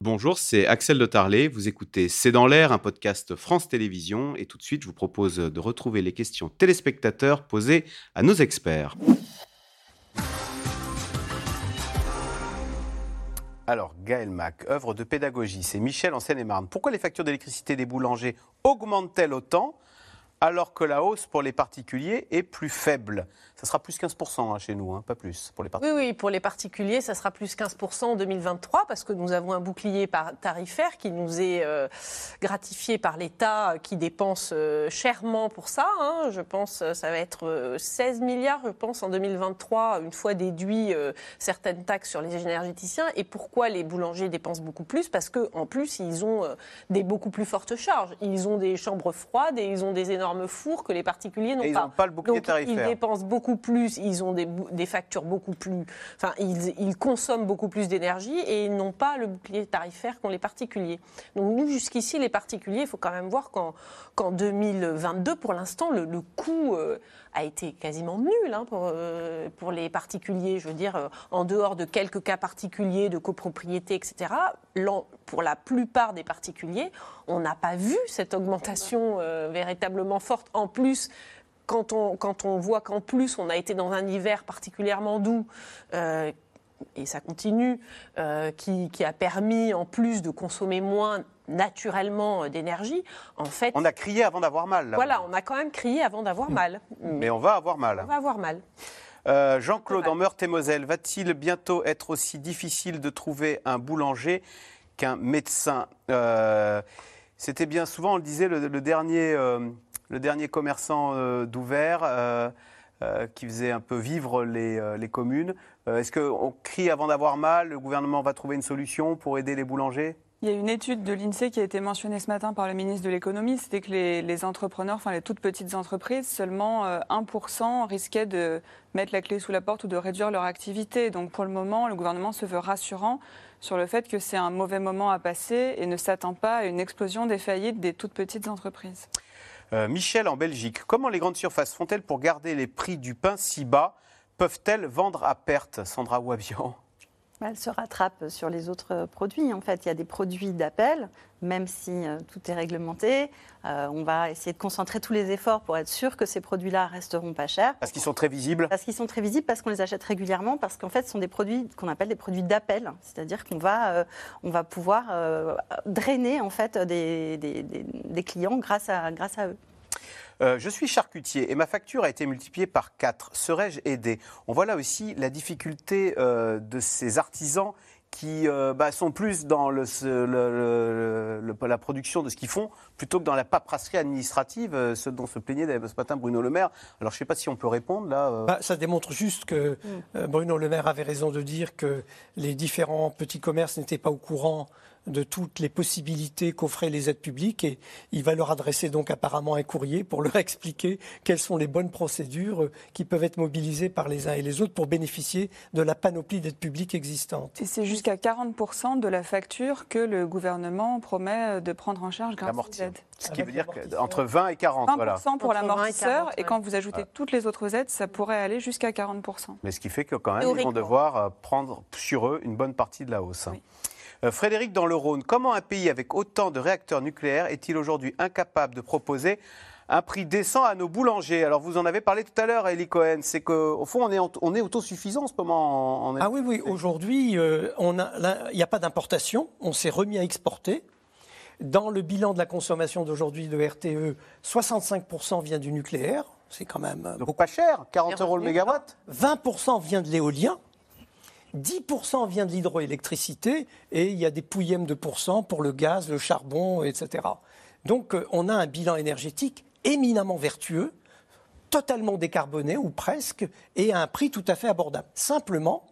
Bonjour, c'est Axel de Tarlet. Vous écoutez C'est dans l'air, un podcast France Télévisions. Et tout de suite, je vous propose de retrouver les questions téléspectateurs posées à nos experts. Alors, Gaël Mac, œuvre de pédagogie, c'est Michel en Seine-et-Marne. Pourquoi les factures d'électricité des boulangers augmentent-elles autant alors que la hausse pour les particuliers est plus faible. Ça sera plus 15% hein, chez nous, hein, pas plus pour les particuliers. Oui, oui, pour les particuliers, ça sera plus 15% en 2023 parce que nous avons un bouclier tarifaire qui nous est euh, gratifié par l'État qui dépense euh, chèrement pour ça. Hein. Je pense euh, ça va être 16 milliards, je pense, en 2023, une fois déduit certaines taxes sur les énergéticiens. Et pourquoi les boulangers dépensent beaucoup plus? Parce qu'en plus, ils ont des beaucoup plus fortes charges. Ils ont des chambres froides et ils ont des énormes four que les particuliers n'ont pas. Ils n'ont pas le bouclier Donc, Ils dépensent beaucoup plus, ils ont des, des factures beaucoup plus. Enfin, ils, ils consomment beaucoup plus d'énergie et ils n'ont pas le bouclier tarifaire qu'ont les particuliers. Donc, nous, jusqu'ici, les particuliers, il faut quand même voir qu'en 2022, pour l'instant, le, coût. Euh, a été quasiment nul hein, pour, euh, pour les particuliers. Je veux dire, euh, en dehors de quelques cas particuliers de copropriété, etc., pour la plupart des particuliers, on n'a pas vu cette augmentation euh, véritablement forte. En plus, quand on, quand on voit qu'en plus on a été dans un hiver particulièrement doux, et ça continue, qui, qui, a permis en plus de consommer moins naturellement euh, d'énergie, en fait... On a crié avant d'avoir mal. Voilà, on a quand même crié avant d'avoir mal. Mais on va avoir mal. On va avoir mal. Euh, Jean-Claude, en Meurthe-et-Moselle, va-t-il bientôt être aussi difficile de trouver un boulanger? Qu'un médecin euh, C'était bien souvent, on le disait, le, dernier, le dernier commerçant d'ouvert qui faisait un peu vivre les communes. Est-ce qu'on crie avant d'avoir mal Le gouvernement va trouver une solution pour aider les boulangers? Il y a une étude de l'INSEE qui a été mentionnée ce matin par le ministre de l'économie, c'était que les, entrepreneurs, enfin les toutes petites entreprises, seulement 1% euh, risquaient de mettre la clé sous la porte ou de réduire leur activité. Donc pour le moment, le gouvernement se veut rassurant sur le fait que c'est un mauvais moment à passer et ne s'attend pas à une explosion des faillites des toutes petites entreprises. Euh, Michel, en Belgique, comment les grandes surfaces font-elles pour garder les prix du pain si bas? Peuvent-elles vendre à perte, Sandra Wabian elle se rattrape sur les autres produits. En fait, il y a des produits d'appel, même si euh, tout est réglementé. Euh, on va essayer de concentrer tous les efforts pour être sûr que ces produits-là resteront pas chers. Parce qu'ils sont très visibles Parce qu'ils sont très visibles, parce qu'on les achète régulièrement, parce qu'en fait, ce sont des produits qu'on appelle des produits d'appel. C'est-à-dire qu'on va, euh, on va pouvoir drainer en fait, des, des, clients grâce à, grâce à eux. Euh, je suis charcutier et ma facture a été multipliée par 4. Serais-je aidé? On voit là aussi la difficulté euh, de ces artisans qui euh, bah, sont plus dans le, la production de ce qu'ils font plutôt que dans la paperasserie administrative, ce dont se plaignait ce matin Bruno Le Maire. Alors je ne sais pas si on peut répondre là. Bah, ça démontre juste que mm. Bruno Le Maire avait raison de dire que les différents petits commerces n'étaient pas au courant de toutes les possibilités qu'offraient les aides publiques et il va leur adresser donc apparemment un courrier pour leur expliquer quelles sont les bonnes procédures qui peuvent être mobilisées par les uns et les autres pour bénéficier de la panoplie d'aides publiques existantes. Et c'est jusqu'à 40% de la facture que le gouvernement promet de prendre en charge grâce aux aides. Ce qui veut dire entre 20 et 40. 20% voilà. pour l'amortisseur et, et, quand vous ajoutez toutes les autres aides, ça pourrait aller jusqu'à 40%. Mais ce qui fait que quand même, ils vont devoir euh, prendre sur eux une bonne partie de la hausse. Oui. Euh, Frédéric, dans le Rhône, comment un pays avec autant de réacteurs nucléaires est-il aujourd'hui incapable de proposer un prix décent à nos boulangers? Alors vous en avez parlé tout à l'heure, Elie Cohen, c'est qu'au fond on est, on est autosuffisant en ce moment. ah oui, oui, aujourd'hui euh, il n'y a pas d'importation, on s'est remis à exporter. Dans le bilan de la consommation d'aujourd'hui de RTE, 65% vient du nucléaire, c'est quand même... Euh, Donc pas cher, 40 euros le mégawatt. 20% vient de l'éolien, 10% vient de l'hydroélectricité et il y a des pouillèmes de pourcents pour le gaz, le charbon, etc. Donc euh, on a un bilan énergétique éminemment vertueux, totalement décarboné ou presque, et à un prix tout à fait abordable. Simplement,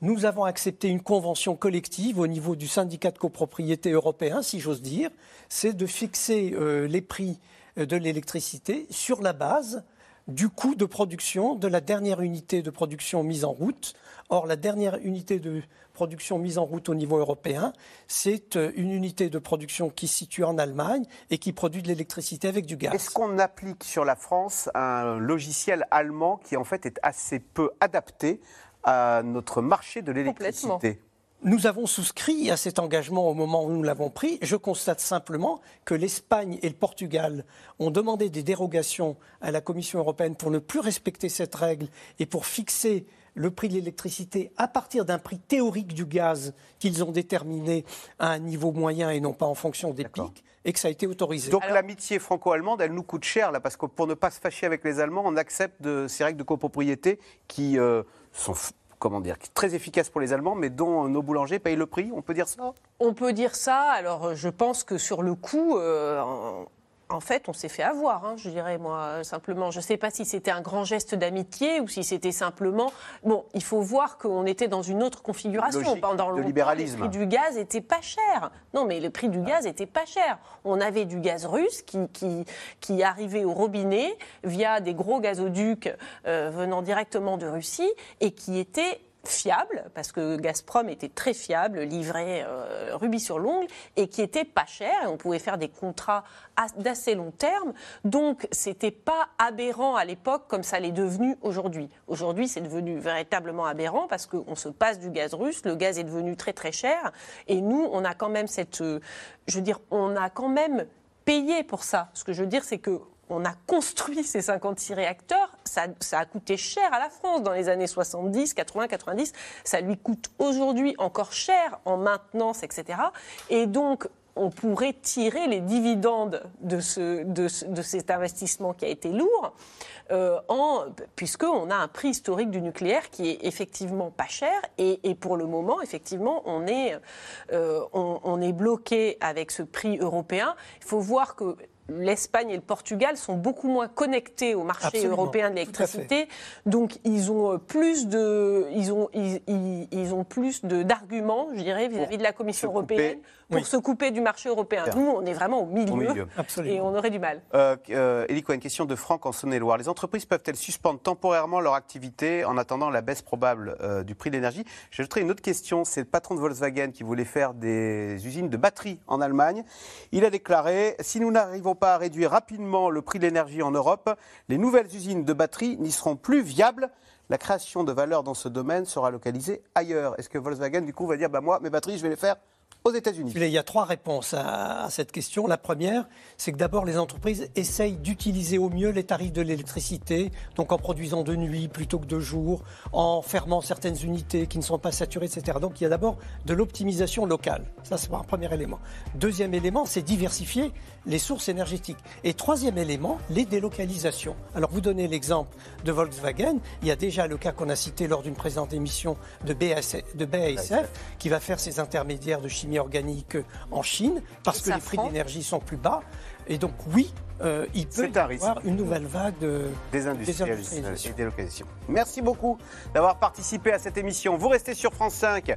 nous avons accepté une convention collective au niveau du syndicat de copropriété européen, si j'ose dire, c'est de fixer euh, les prix euh, de l'électricité sur la base du coût de production de la dernière unité de production mise en route. Or, la dernière unité de production mise en route au niveau européen, c'est euh, une unité de production qui se situe en Allemagne et qui produit de l'électricité avec du gaz. Est-ce qu'on applique sur la France un logiciel allemand qui en fait est assez peu adapté à notre marché de l'électricité? Nous avons souscrit à cet engagement au moment où nous l'avons pris. Je constate simplement que l'Espagne et le Portugal ont demandé des dérogations à la Commission européenne pour ne plus respecter cette règle et pour fixer le prix de l'électricité à partir d'un prix théorique du gaz qu'ils ont déterminé à un niveau moyen et non pas en fonction des pics et que ça a été autorisé. Donc l'amitié franco-allemande, elle nous coûte cher là, parce que pour ne pas se fâcher avec les Allemands, on accepte de, ces règles de copropriété qui euh, sont comment dire, très efficaces pour les Allemands, mais dont nos boulangers payent le prix. On peut dire ça? On peut dire ça. Alors, je pense que sur le coup, euh, en fait, on s'est fait avoir, hein, je dirais, moi, simplement. Je ne sais pas si c'était un grand geste d'amitié ou si c'était simplement. Bon, il faut voir qu'on était dans une autre configuration. Pendant le libéralisme. Le prix du gaz était pas cher. Non, mais le prix du gaz était pas cher. On avait du gaz russe qui, qui, qui arrivait au robinet via des gros gazoducs euh, venant directement de Russie et qui était fiable, parce que Gazprom était très fiable, livré euh, rubis sur l'ongle, et qui était pas cher, et on pouvait faire des contrats d'assez long terme. Donc, c'était pas aberrant à l'époque comme ça l'est devenu aujourd'hui. Aujourd'hui, c'est devenu véritablement aberrant parce qu'on se passe du gaz russe, le gaz est devenu très très cher, et nous, on a quand même cette, euh, je veux dire, on a quand même payé pour ça. Ce que je veux dire, c'est que on a construit ces 56 réacteurs, ça, a coûté cher à la France dans les années 70, 80, 90. Ça lui coûte aujourd'hui encore cher en maintenance, etc. Et donc, on pourrait tirer les dividendes de, cet investissement qui a été lourd, euh, puisqu'on a un prix historique du nucléaire qui est effectivement pas cher. Et, pour le moment, effectivement, on est, euh, on est bloqué avec ce prix européen. Il faut voir que l'Espagne et le Portugal sont beaucoup moins connectés au marché européen de l'électricité, donc ils ont euh, plus de, ils ont, ils, ont plus d'arguments, je dirais, vis-à-vis de la Commission européenne pour se couper du marché européen. Nous, on est vraiment au milieu, et on aurait du mal. Euh, euh, une question de Franck en Saône-et-Loire. Les entreprises peuvent-elles suspendre temporairement leur activité en attendant la baisse probable euh, du prix de l'énergie? J'ajouterai une autre question. C'est le patron de Volkswagen qui voulait faire des usines de batteries en Allemagne. Il a déclaré si nous n'arrivons pas à réduire rapidement le prix de l'énergie en Europe, les nouvelles usines de batteries n'y seront plus viables. La création de valeur dans ce domaine sera localisée ailleurs. Est-ce que Volkswagen, du coup, va dire bah, moi, mes batteries, je vais les faire aux États-Unis Il y a trois réponses à, cette question. La première, c'est que d'abord, les entreprises essayent d'utiliser au mieux les tarifs de l'électricité, donc en produisant de nuit plutôt que de jour, en fermant certaines unités qui ne sont pas saturées, etc. Donc il y a d'abord de l'optimisation locale. Ça, c'est un premier élément. Deuxième élément, c'est diversifier les sources énergétiques. Et troisième élément, les délocalisations. Alors vous donnez l'exemple de Volkswagen. Il y a déjà le cas qu'on a cité lors d'une présente émission de, de BASF, qui va faire ses intermédiaires de chimie organique en Chine parce que les prix d'énergie sont plus bas. Et donc oui, euh, il peut y avoir une nouvelle vague de désindustrialisation et délocalisation. Merci beaucoup d'avoir participé à cette émission. Vous restez sur France 5.